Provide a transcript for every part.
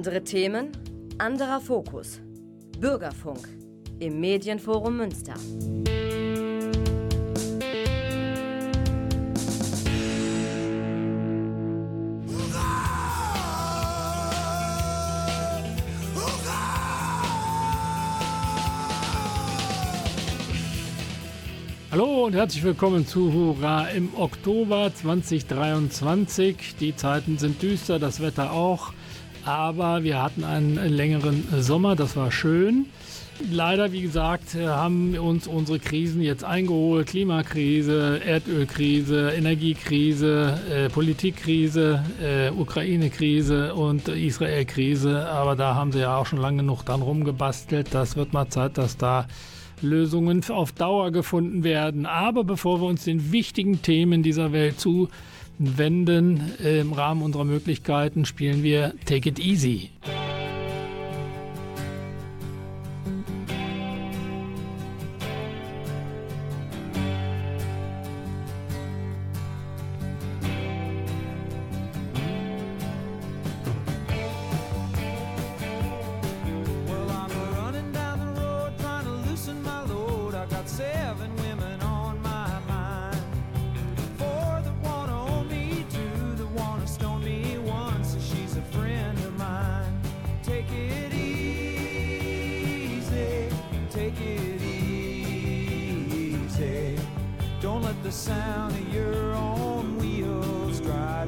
Andere Themen, anderer Fokus. Bürgerfunk im Medienforum Münster. Hallo und herzlich willkommen zu Hurra im Oktober 2023. Die Zeiten sind düster, das Wetter auch, aber wir hatten einen längeren Sommer, das war schön. Leider, wie gesagt, haben uns unsere Krisen jetzt eingeholt. Klimakrise, Erdölkrise, Energiekrise, äh, Politikkrise, äh, Ukraine-Krise und Israel-Krise. Aber da haben sie ja auch schon lange genug dran rumgebastelt. Das wird mal Zeit, dass da Lösungen auf Dauer gefunden werden. Aber bevor wir uns den wichtigen Themen dieser Welt zuwenden, äh, im Rahmen unserer Möglichkeiten spielen wir Take It Easy. sound of your own wheels drive.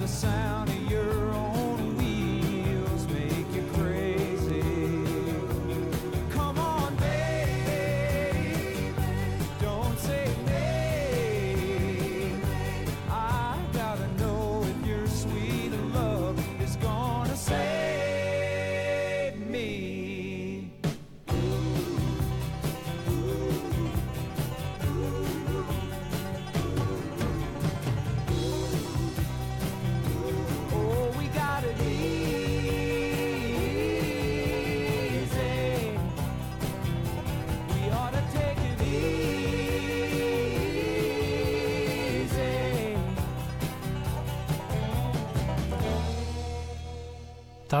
the sound of your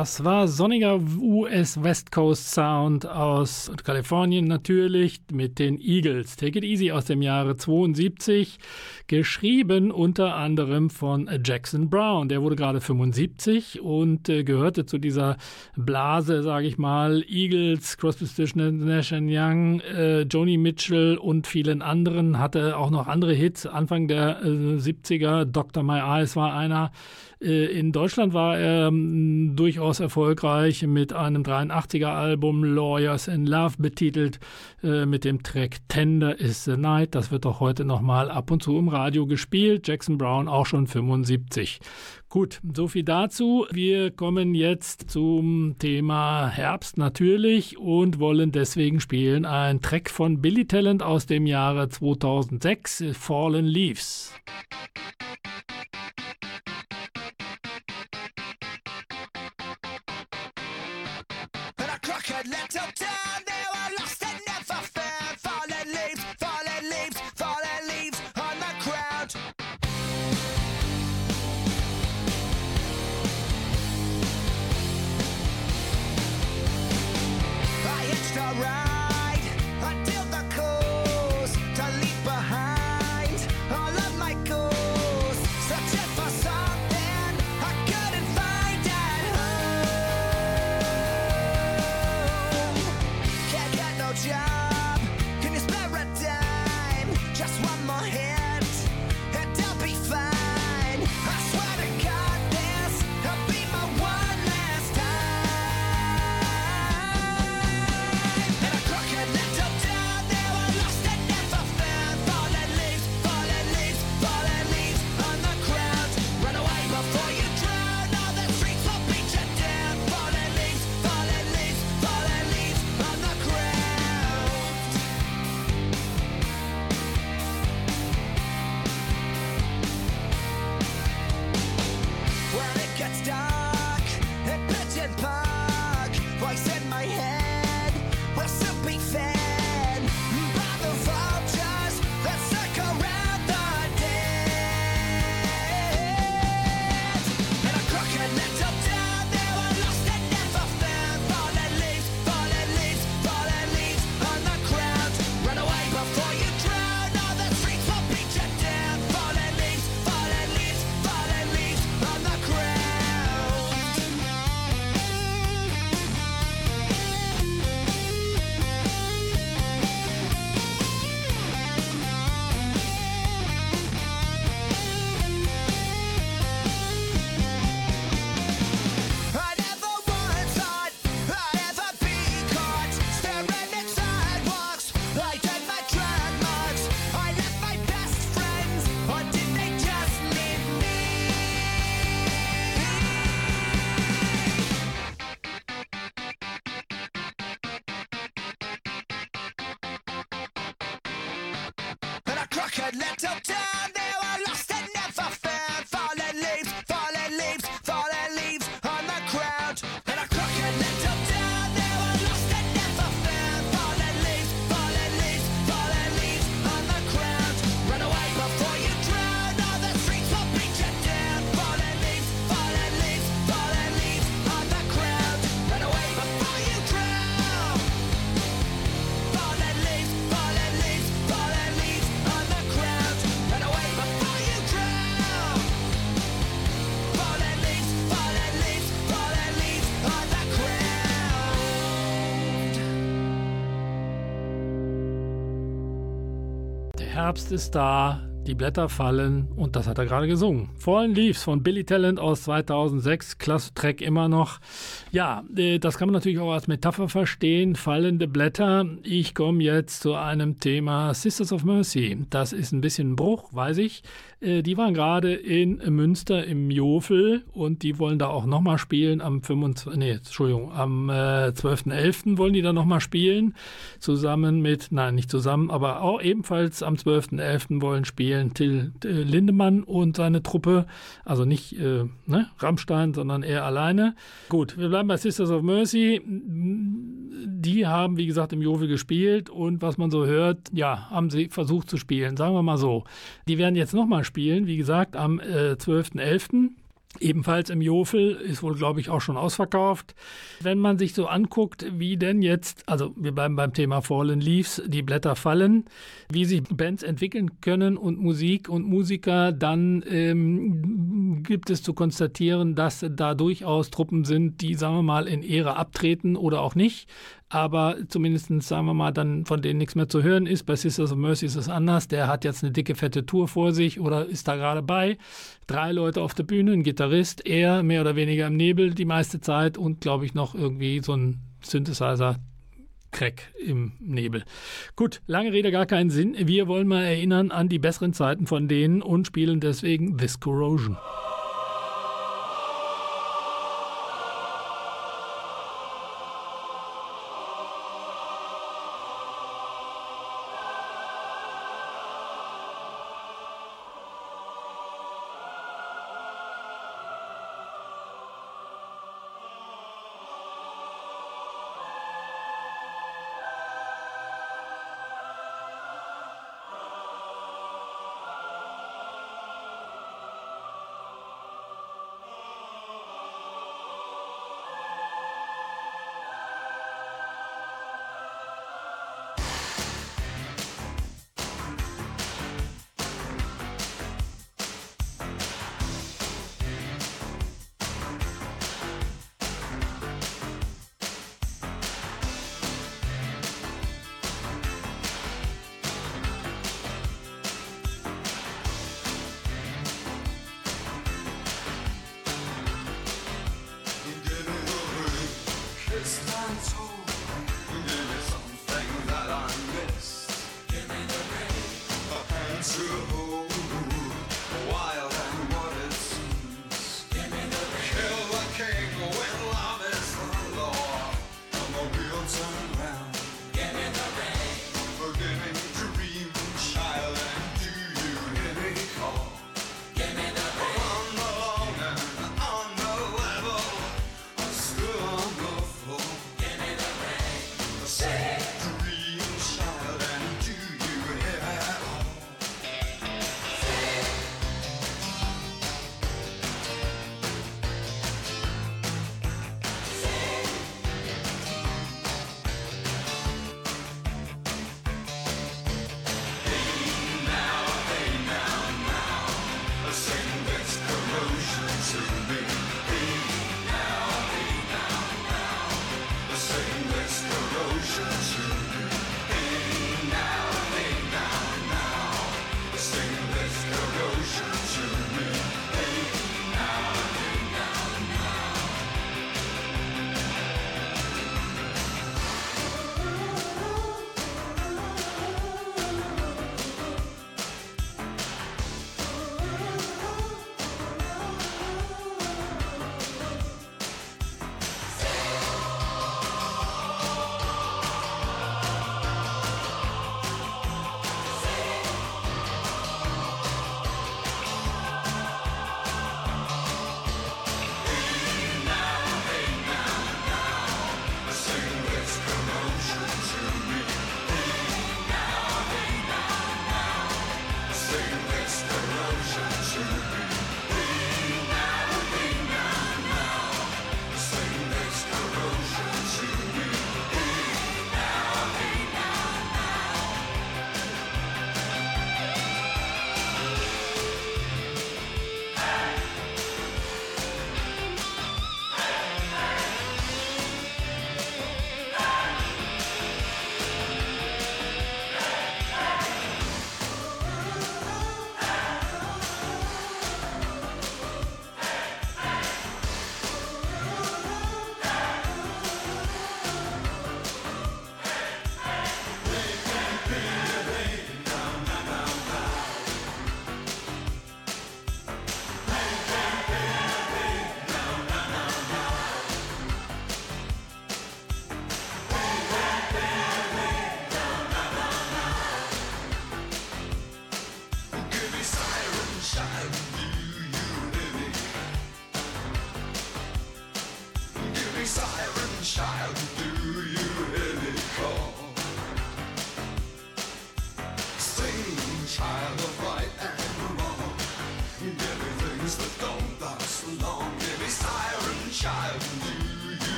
Das war sonniger US West Coast Sound aus Kalifornien natürlich mit den Eagles. Take it easy aus dem Jahre 72, geschrieben unter anderem von Jackson Brown. Der wurde gerade 75 und äh, gehörte zu dieser Blase, sage ich mal, Eagles, Crosby, Stills, Nash Young, äh, Joni Mitchell und vielen anderen. Hatte auch noch andere Hits Anfang der äh, 70er. Dr. My Eyes war einer. Äh, in Deutschland war er ähm, durch durchaus erfolgreich mit einem 83er Album Lawyers in Love betitelt äh, mit dem Track Tender is the Night. Das wird auch heute nochmal ab und zu im Radio gespielt. Jackson Brown auch schon 75. Gut, so viel dazu. Wir kommen jetzt zum Thema Herbst natürlich und wollen deswegen spielen ein Track von Billy Talent aus dem Jahre 2006, Fallen Leaves. I could let them down, now I'm lost and never found. Herbst ist da, die Blätter fallen und das hat er gerade gesungen. Fallen Leaves von Billy Talent aus 2006, klasse Track immer noch. Ja, äh, das kann man natürlich auch als Metapher verstehen, fallende Blätter. Ich komme jetzt zu einem Thema Sisters of Mercy. Das ist ein bisschen ein Bruch, weiß ich. Äh, die waren gerade in Münster im Jofel und die wollen da auch nochmal spielen am 25, nee, Entschuldigung, am äh, 12.11. wollen die da nochmal spielen. Zusammen mit, nein, nicht zusammen, aber auch ebenfalls am 12.11. wollen spielen Till äh, Lindemann und seine Truppe. Also nicht äh, ne, Rammstein, sondern er alleine. Gut, wir bleiben bei Sisters of Mercy. Die haben, wie gesagt, im Jofel gespielt und was man so hört, ja, haben sie versucht zu spielen, sagen wir mal so. Die werden jetzt nochmal spielen, wie gesagt, am äh, 12.11. Ebenfalls im Jofel ist wohl, glaube ich, auch schon ausverkauft. Wenn man sich so anguckt, wie denn jetzt, also wir bleiben beim Thema Fallen Leaves, die Blätter fallen, wie sich Bands entwickeln können und Musik und Musiker, dann ähm, gibt es zu konstatieren, dass da durchaus Truppen sind, die, sagen wir mal, in Ehre abtreten oder auch nicht. Aber zumindest, sagen wir mal, dann von denen nichts mehr zu hören ist. Bei Sisters of Mercy ist es anders. Der hat jetzt eine dicke, fette Tour vor sich oder ist da gerade bei. Drei Leute auf der Bühne, ein Gitarrist, er mehr oder weniger im Nebel die meiste Zeit und, glaube ich, noch irgendwie so ein Synthesizer, Crack im Nebel. Gut, lange Rede, gar keinen Sinn. Wir wollen mal erinnern an die besseren Zeiten von denen und spielen deswegen This Corrosion.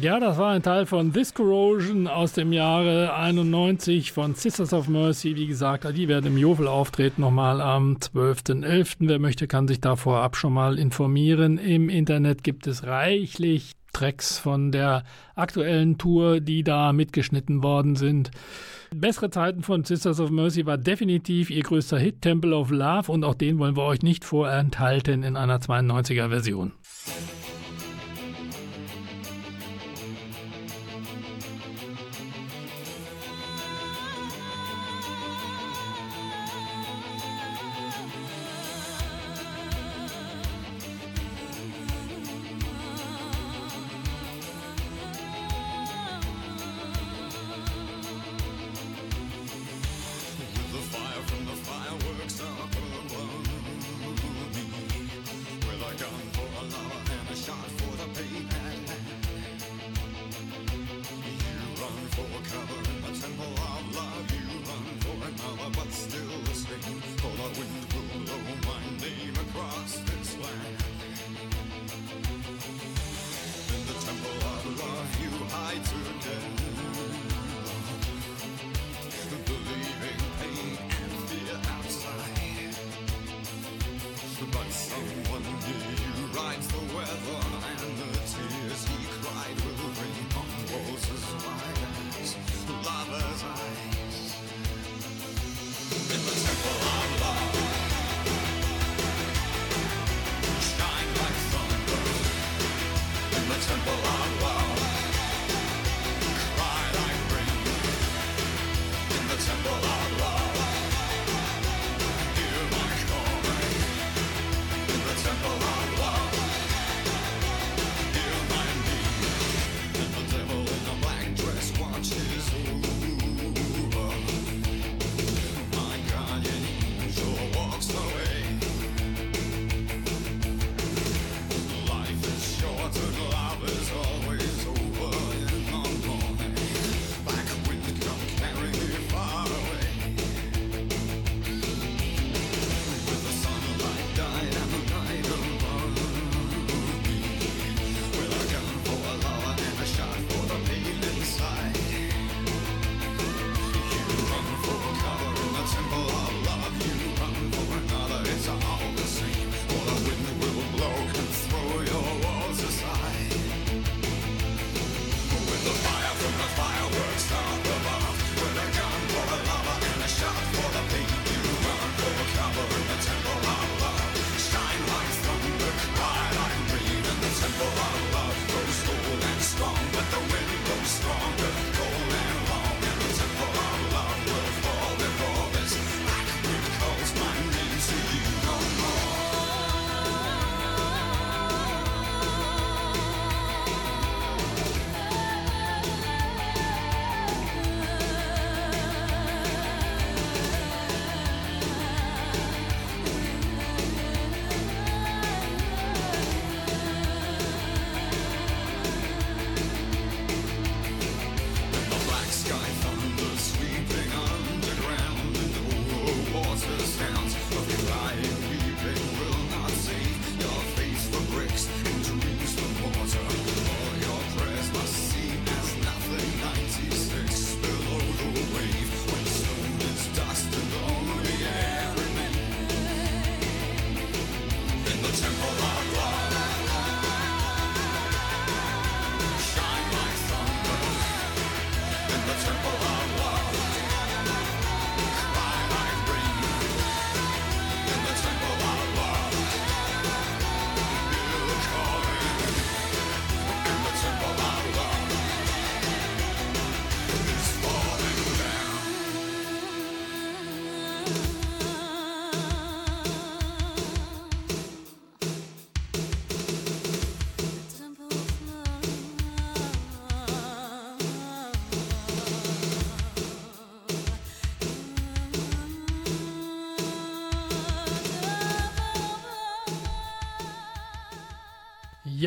Ja, das war ein Teil von This Corrosion aus dem Jahre 91 von Sisters of Mercy. Wie gesagt, die werden im Jovel auftreten, nochmal am 12.11. Wer möchte, kann sich da vorab schon mal informieren. Im Internet gibt es reichlich Tracks von der aktuellen Tour, die da mitgeschnitten worden sind. Bessere Zeiten von Sisters of Mercy war definitiv ihr größter Hit, Temple of Love, und auch den wollen wir euch nicht vorenthalten in einer 92er Somos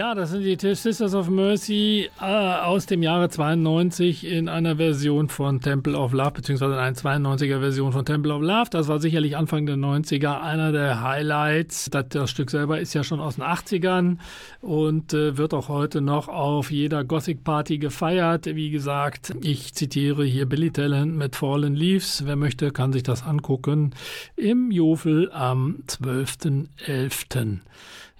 Ja, das sind die Sisters of Mercy äh, aus dem Jahre 92 in einer Version von Temple of Love, beziehungsweise in einer 92er Version von Temple of Love. Das war sicherlich Anfang der 90er einer der Highlights. Das, das Stück selber ist ja schon aus den 80ern und äh, wird auch heute noch auf jeder Gothic Party gefeiert. Wie gesagt, ich zitiere hier Billy Talent mit Fallen Leaves. Wer möchte, kann sich das angucken im Jofel am 12.11.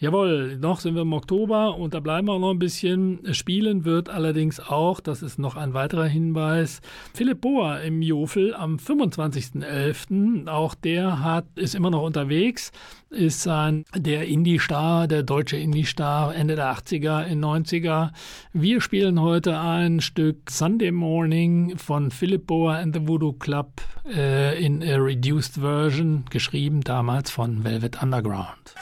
Jawohl, noch sind wir im Oktober und da bleiben wir auch noch ein bisschen. Spielen wird allerdings auch, das ist noch ein weiterer Hinweis, Philipp Bohr im Jofel am 25.11. Auch der hat, ist immer noch unterwegs, ist ein, der Indie-Star, der deutsche Indie-Star Ende der 80er, in 90er. Wir spielen heute ein Stück Sunday Morning von Philipp Bohr and the Voodoo Club äh, in a reduced version, geschrieben damals von Velvet Underground.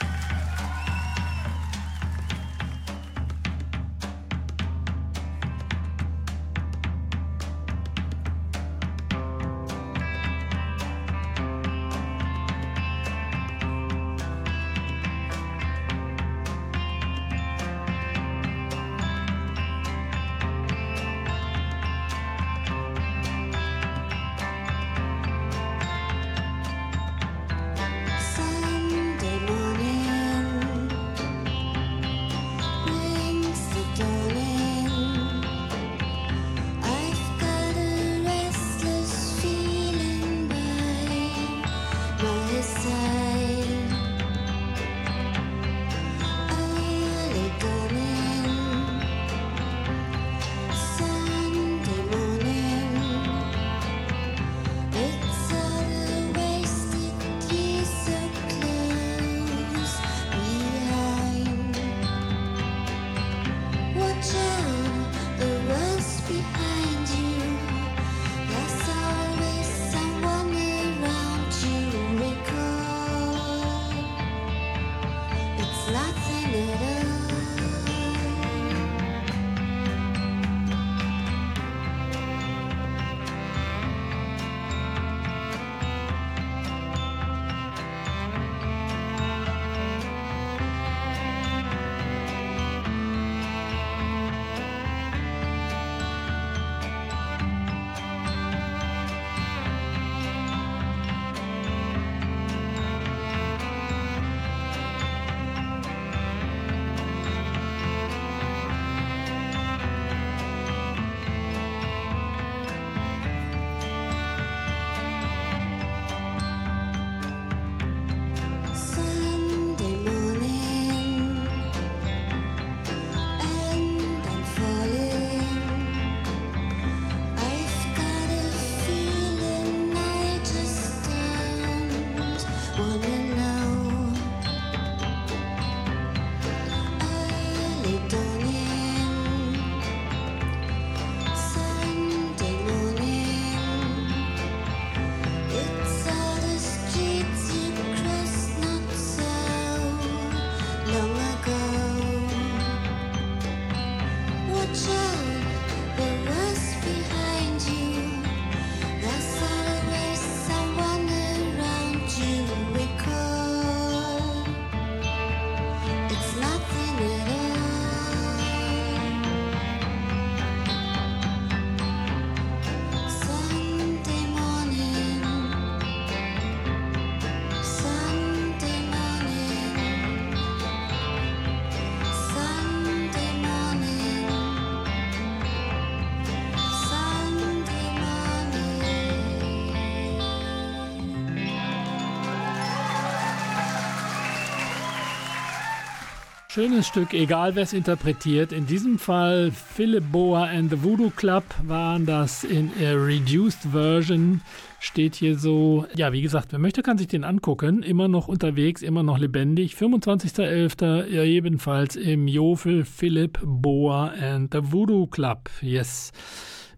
Schönes Stück, egal wer es interpretiert. In diesem Fall Philip Boa and the Voodoo Club waren das in a reduced version. Steht hier so, ja, wie gesagt, wer möchte, kann sich den angucken. Immer noch unterwegs, immer noch lebendig. 25.11. ebenfalls im Jofel Philip Boa and the Voodoo Club. Yes.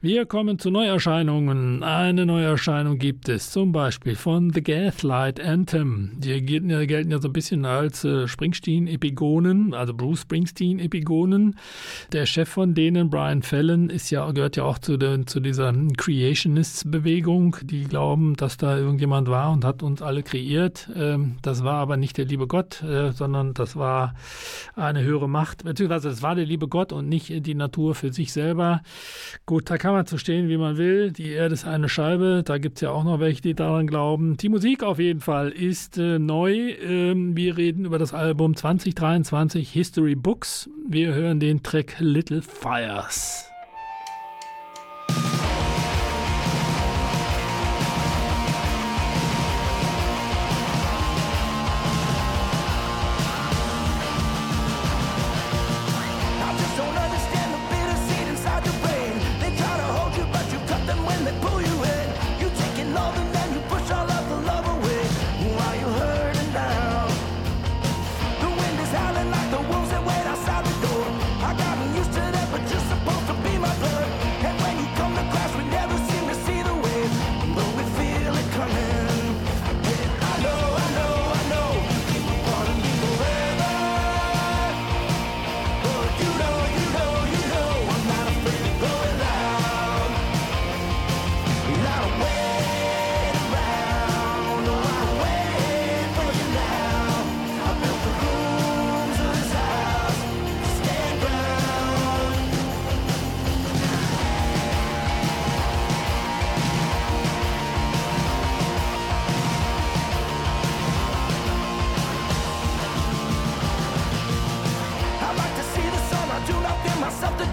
Wir kommen zu Neuerscheinungen. Eine Neuerscheinung gibt es, zum Beispiel von The Gaslight Anthem. Die gelten ja, so ein bisschen als äh, Springsteen-Epigonen, also Bruce Springsteen-Epigonen. Der Chef von denen, Brian Fallon, ist ja, gehört ja auch zu, den, zu dieser Creationists-Bewegung, die glauben, dass da irgendjemand war und hat uns alle kreiert. Ähm, das war aber nicht der liebe Gott, äh, sondern das war eine höhere Macht, beziehungsweise es war der liebe Gott und nicht die Natur für sich selber. Gut, da kann man zu stehen, wie man will. Die Erde ist eine Scheibe, da gibt es ja auch noch welche, die daran glauben. Die Musik auf jeden Fall ist äh, neu. Ähm, wir reden über das Album 2023 History Books. Wir hören den Track Little Fires.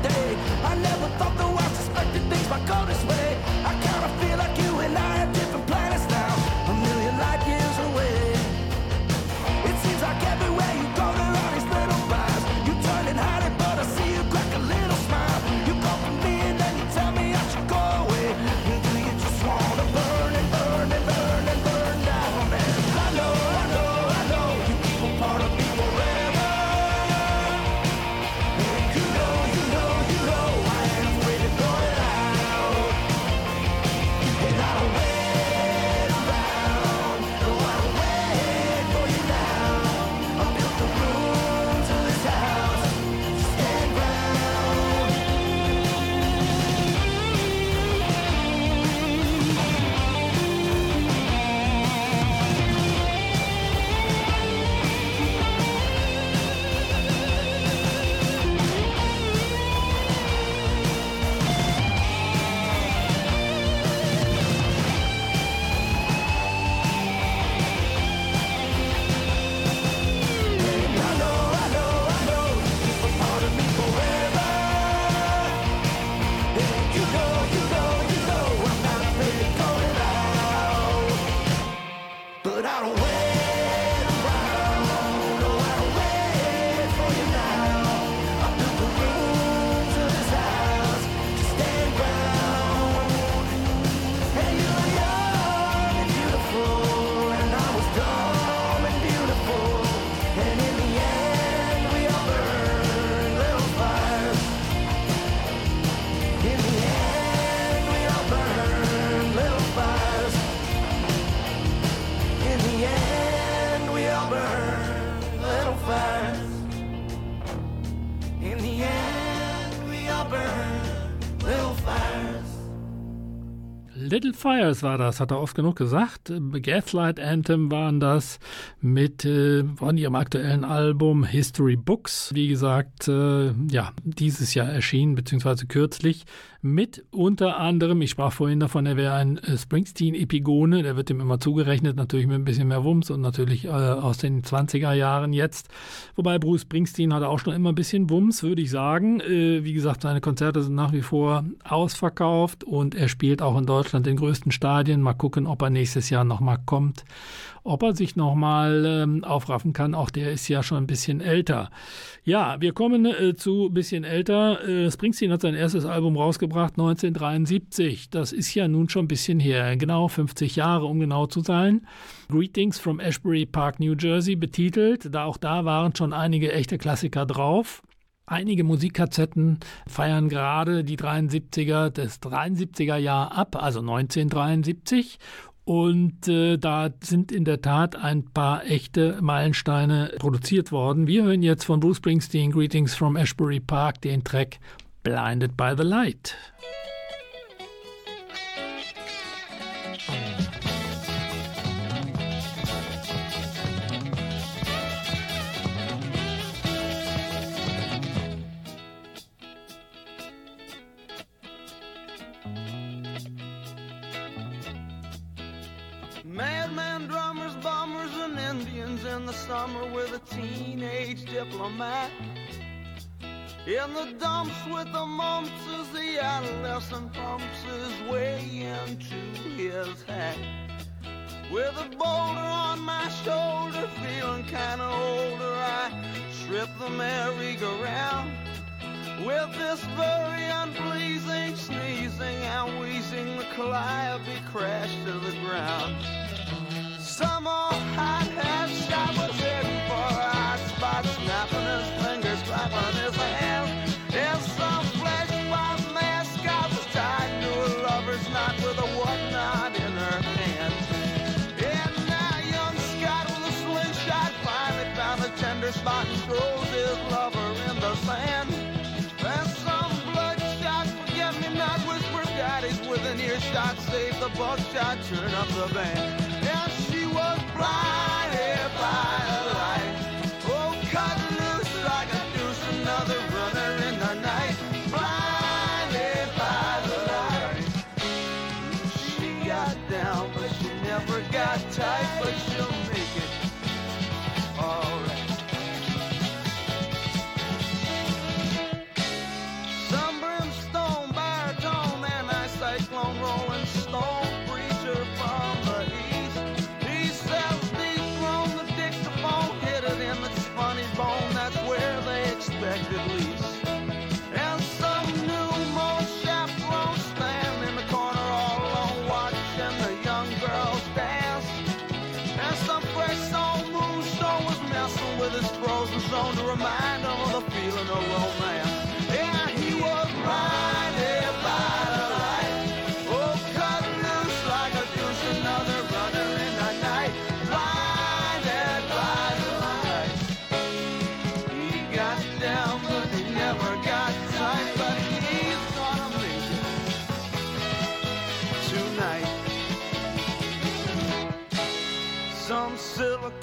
day. I never thought. Little Fires war das, hat er oft genug gesagt. Gaslight Anthem waren das mit äh, von ihrem aktuellen Album History Books. Wie gesagt, äh, ja, dieses Jahr erschienen, beziehungsweise kürzlich mit unter anderem, ich sprach vorhin davon, er wäre ein äh, Springsteen-Epigone, der wird ihm immer zugerechnet, natürlich mit ein bisschen mehr Wumms und natürlich äh, aus den 20er Jahren jetzt. Wobei Bruce Springsteen hatte auch schon immer ein bisschen Wumms, würde ich sagen. Äh, wie gesagt, seine Konzerte sind nach wie vor ausverkauft und er spielt auch in Deutschland den größten Stadien. Mal gucken, ob er nächstes Jahr nochmal kommt ob er sich nochmal ähm, aufraffen kann. Auch der ist ja schon ein bisschen älter. Ja, wir kommen äh, zu bisschen älter. Äh, Springsteen hat sein erstes Album rausgebracht 1973. Das ist ja nun schon ein bisschen her, genau 50 Jahre, um genau zu sein. Greetings from Ashbury Park, New Jersey betitelt. Da auch da waren schon einige echte Klassiker drauf. Einige Musikkassetten feiern gerade die 73er, das 73er Jahr ab, also 1973. Und äh, da sind in der Tat ein paar echte Meilensteine produziert worden. Wir hören jetzt von Bruce Springsteen Greetings from Ashbury Park den Track Blinded by the Light. the summer with a teenage diplomat. In the dumps with the mumps as the adolescent pumps his way into his hat. With a boulder on my shoulder, feeling kinda older, I trip the merry-go-round. With this very unpleasing sneezing and wheezing, the calliope crashed to the ground. Some old hot I was heading for hot spot, snapping his fingers, clapping his hands. In some flesh by mask, was tied to a lover's knot with a whatnot in her hand. And now young Scott with a slingshot finally found a tender spot and throws his lover in the sand. Then some bloodshot forget-me-not whispers, daddies with an earshot, save the buckshot, turn up the band.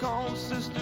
consistent.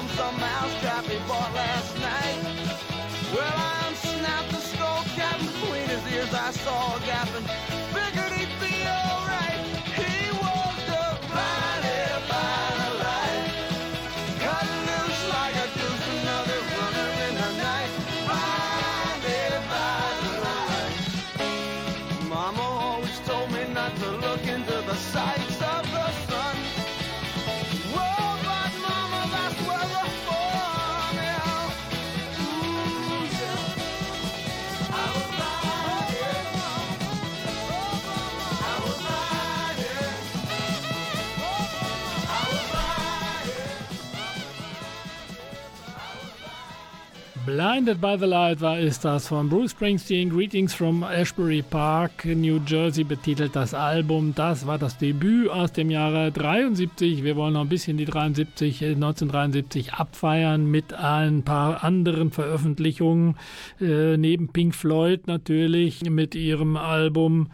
from some mousetrap he bought last night. Well, I unsnapped the skull cap, and between his ears I saw a gap, and Blinded by the Light war ist das von Bruce Springsteen, Greetings from Ashbury Park, New Jersey betitelt das Album. Das war das Debüt aus dem Jahre 73. Wir wollen noch ein bisschen die 73, 1973 äh, abfeiern mit ein paar anderen Veröffentlichungen. Äh, neben Pink Floyd natürlich mit ihrem Album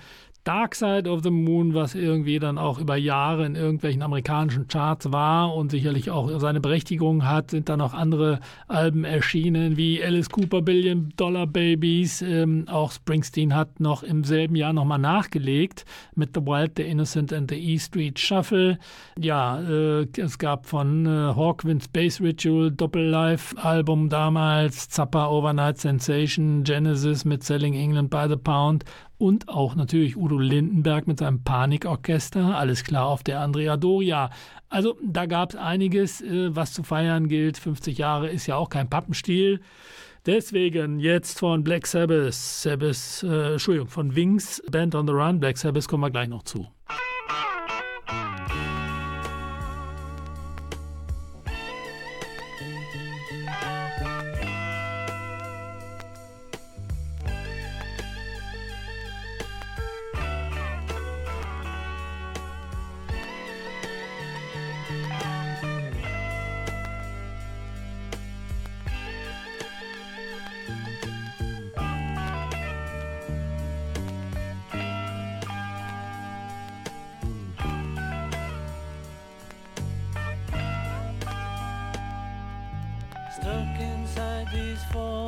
Dark Side of the Moon, was irgendwie dann auch über Jahre in irgendwelchen amerikanischen Charts war und sicherlich auch seine Berechtigung hat, sind dann auch andere Alben erschienen, wie Alice Cooper Billion Dollar Babies. Ähm, auch Springsteen hat noch im selben Jahr nochmal nachgelegt mit The Wild, The Innocent and the E Street Shuffle. Ja, äh, es gab von äh, Hawkwind Space Ritual Doppel-Live-Album damals, Zappa Overnight Sensation, Genesis mit Selling England by the Pound und auch natürlich Udo Lindenberg mit seinem Panikorchester, alles klar auf der Andrea Doria. Also da gab es einiges, äh, was zu feiern gilt. 50 Jahre ist ja auch kein Pappenstiel. Deswegen jetzt von Black Sabbath, Sabbath äh, Entschuldigung, von Wings, Band on the Run, Black Sabbath kommen wir gleich noch zu. for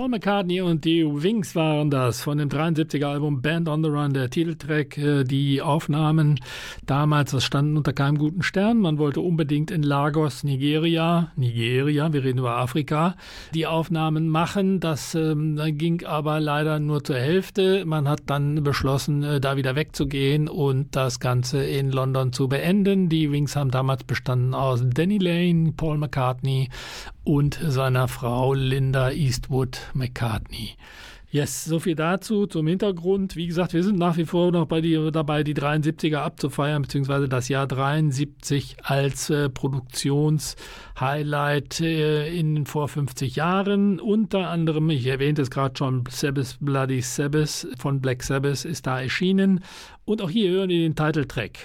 Paul McCartney und die Wings waren das von dem 73er Album Band on the Run, der Titeltrack. Äh, die Aufnahmen damals, das standen unter keinem guten Stern. Man wollte unbedingt in Lagos, Nigeria, Nigeria, wir reden über Afrika, die Aufnahmen machen. Das ähm, ging aber leider nur zur Hälfte. Man hat dann beschlossen, äh, da wieder wegzugehen und das Ganze in London zu beenden. Die Wings haben damals bestanden aus Danny Lane, Paul McCartney und seiner Frau Linda Eastwood McCartney. Yes, so viel dazu zum Hintergrund. Wie gesagt, wir sind nach wie vor noch die, dabei, die 73er abzufeiern, beziehungsweise das Jahr 73 als äh, Produktionshighlight äh, in vor 50 Jahren. Unter anderem, ich erwähnte es gerade schon, Sabbath Bloody Sabbath von Black Sabbath ist da erschienen. Und auch hier hören wir den Titeltrack.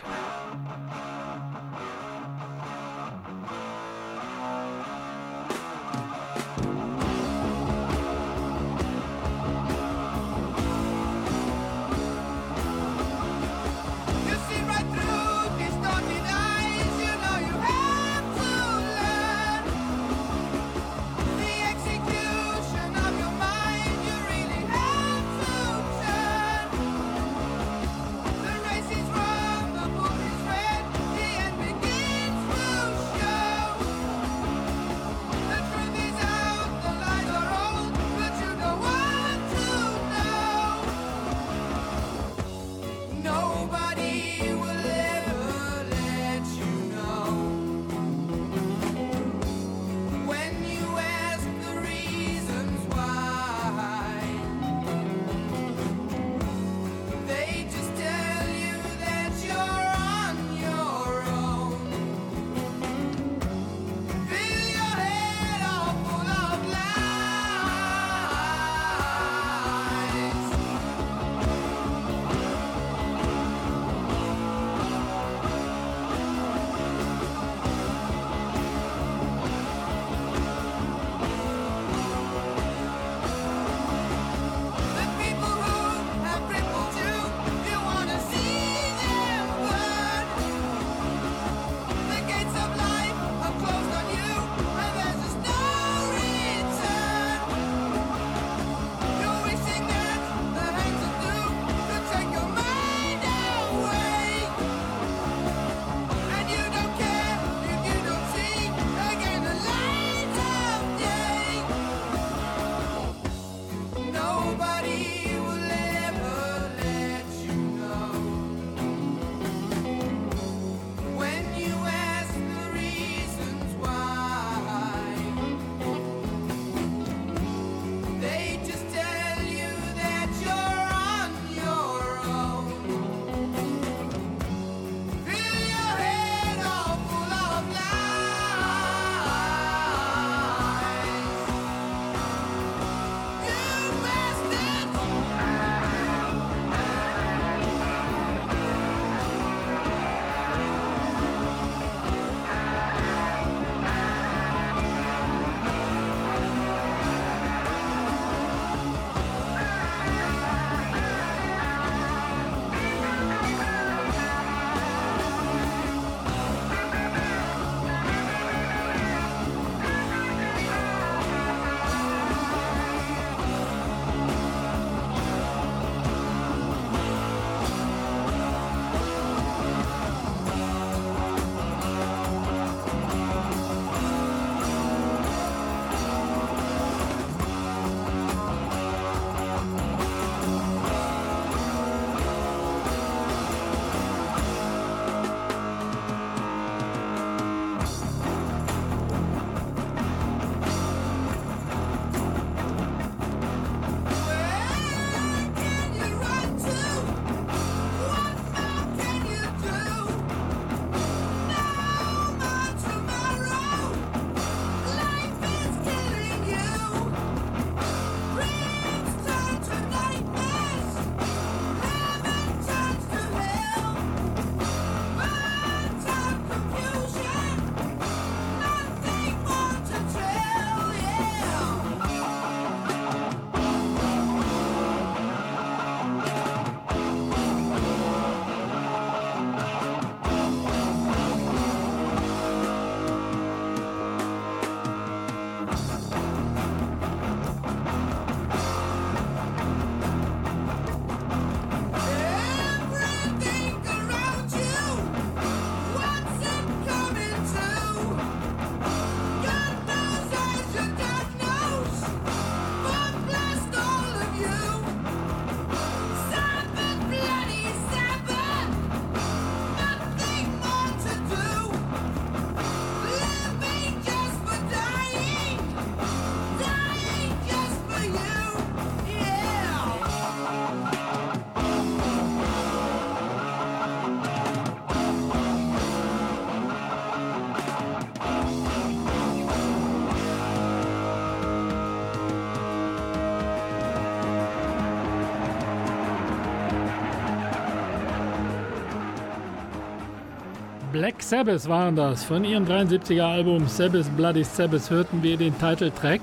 Black Sabbath waren das. Von ihrem 73er Album Sabbath Bloody Sabbath hörten wir den Titeltrack.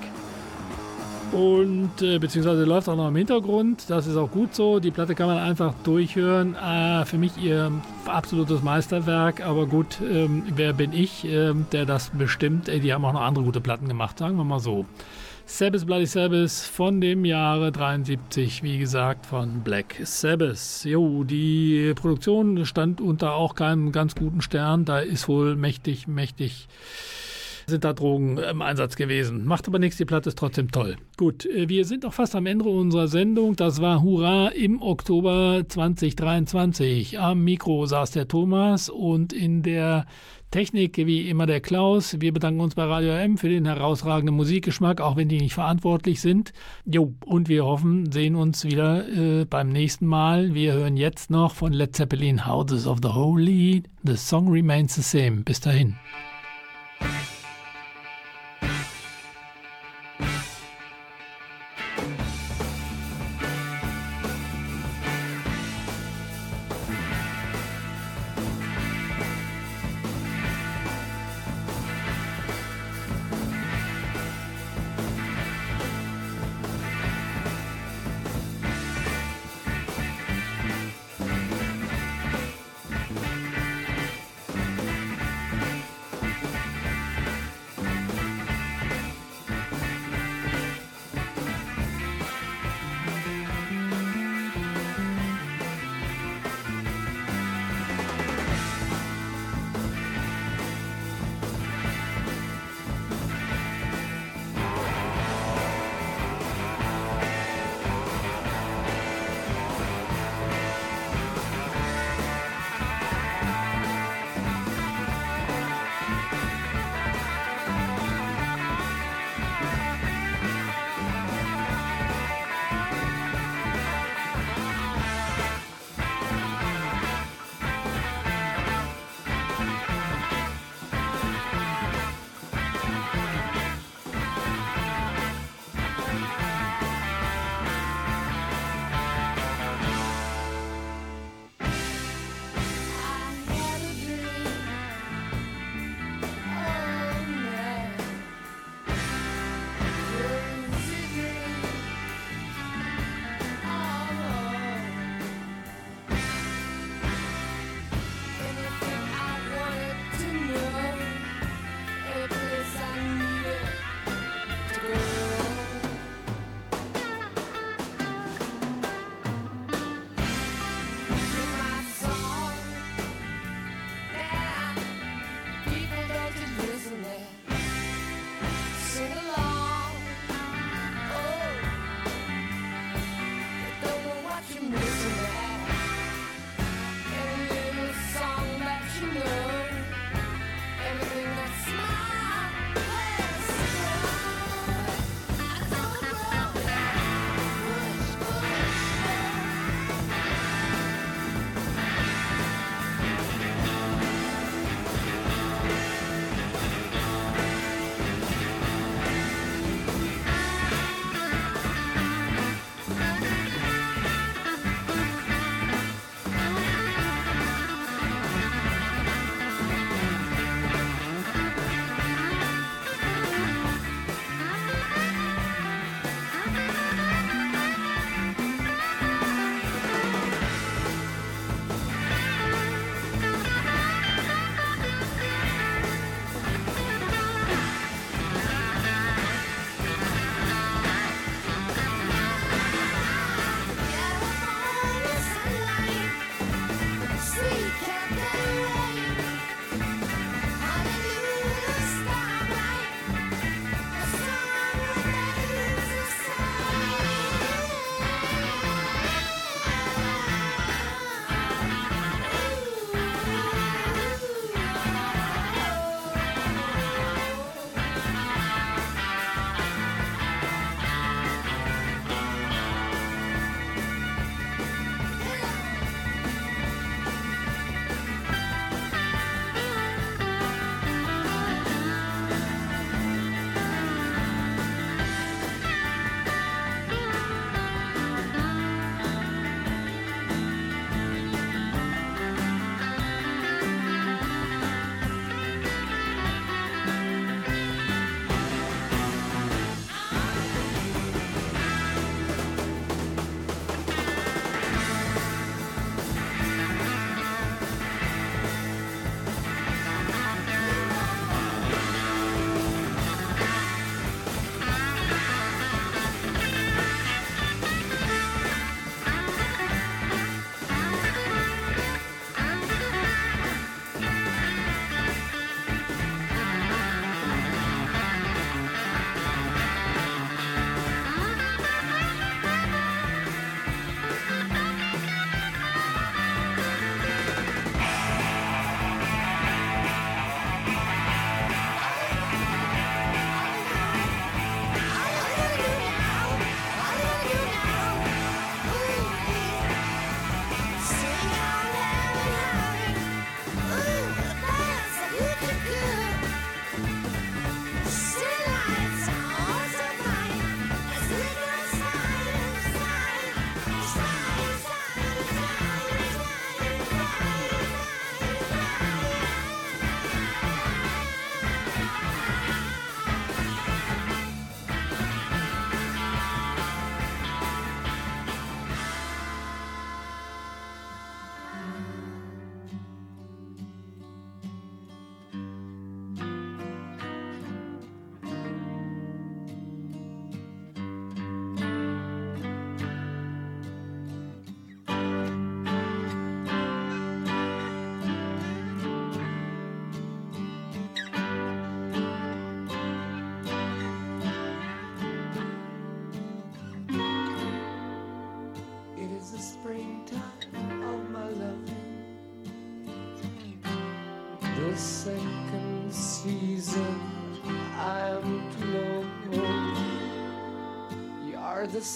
Und äh, beziehungsweise läuft auch noch im Hintergrund. Das ist auch gut so. Die Platte kann man einfach durchhören. Äh, für mich ihr absolutes Meisterwerk. Aber gut, ähm, wer bin ich, äh, der das bestimmt? Die haben auch noch andere gute Platten gemacht, sagen wir mal so. Sabbath Bloody Sabbath von dem Jahre 73, wie gesagt, von Black Sabbath. Jo, die Produktion stand unter auch keinem ganz guten Stern. Da ist wohl mächtig, mächtig sind da Drogen im Einsatz gewesen. Macht aber nichts, die Platte ist trotzdem toll. Gut, äh, wir sind auch fast am Ende unserer Sendung. Das war Hurra im Oktober 2023. Am Mikro saß der Thomas und in der Technik wie immer der Klaus. Wir bedanken uns bei Radio M für den herausragenden Musikgeschmack, auch wenn die nicht verantwortlich sind. Jo, und wir hoffen, sehen uns wieder äh, beim nächsten Mal. Wir hören jetzt noch von Led Zeppelin Houses of the Holy. The song remains the same. Bis dahin.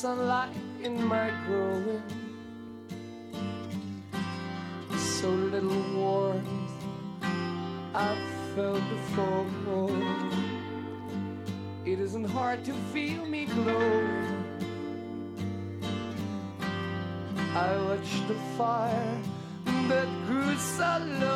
Sunlight in my growing So little warmth I've felt before. It isn't hard to feel me glow. I watched the fire that grew so low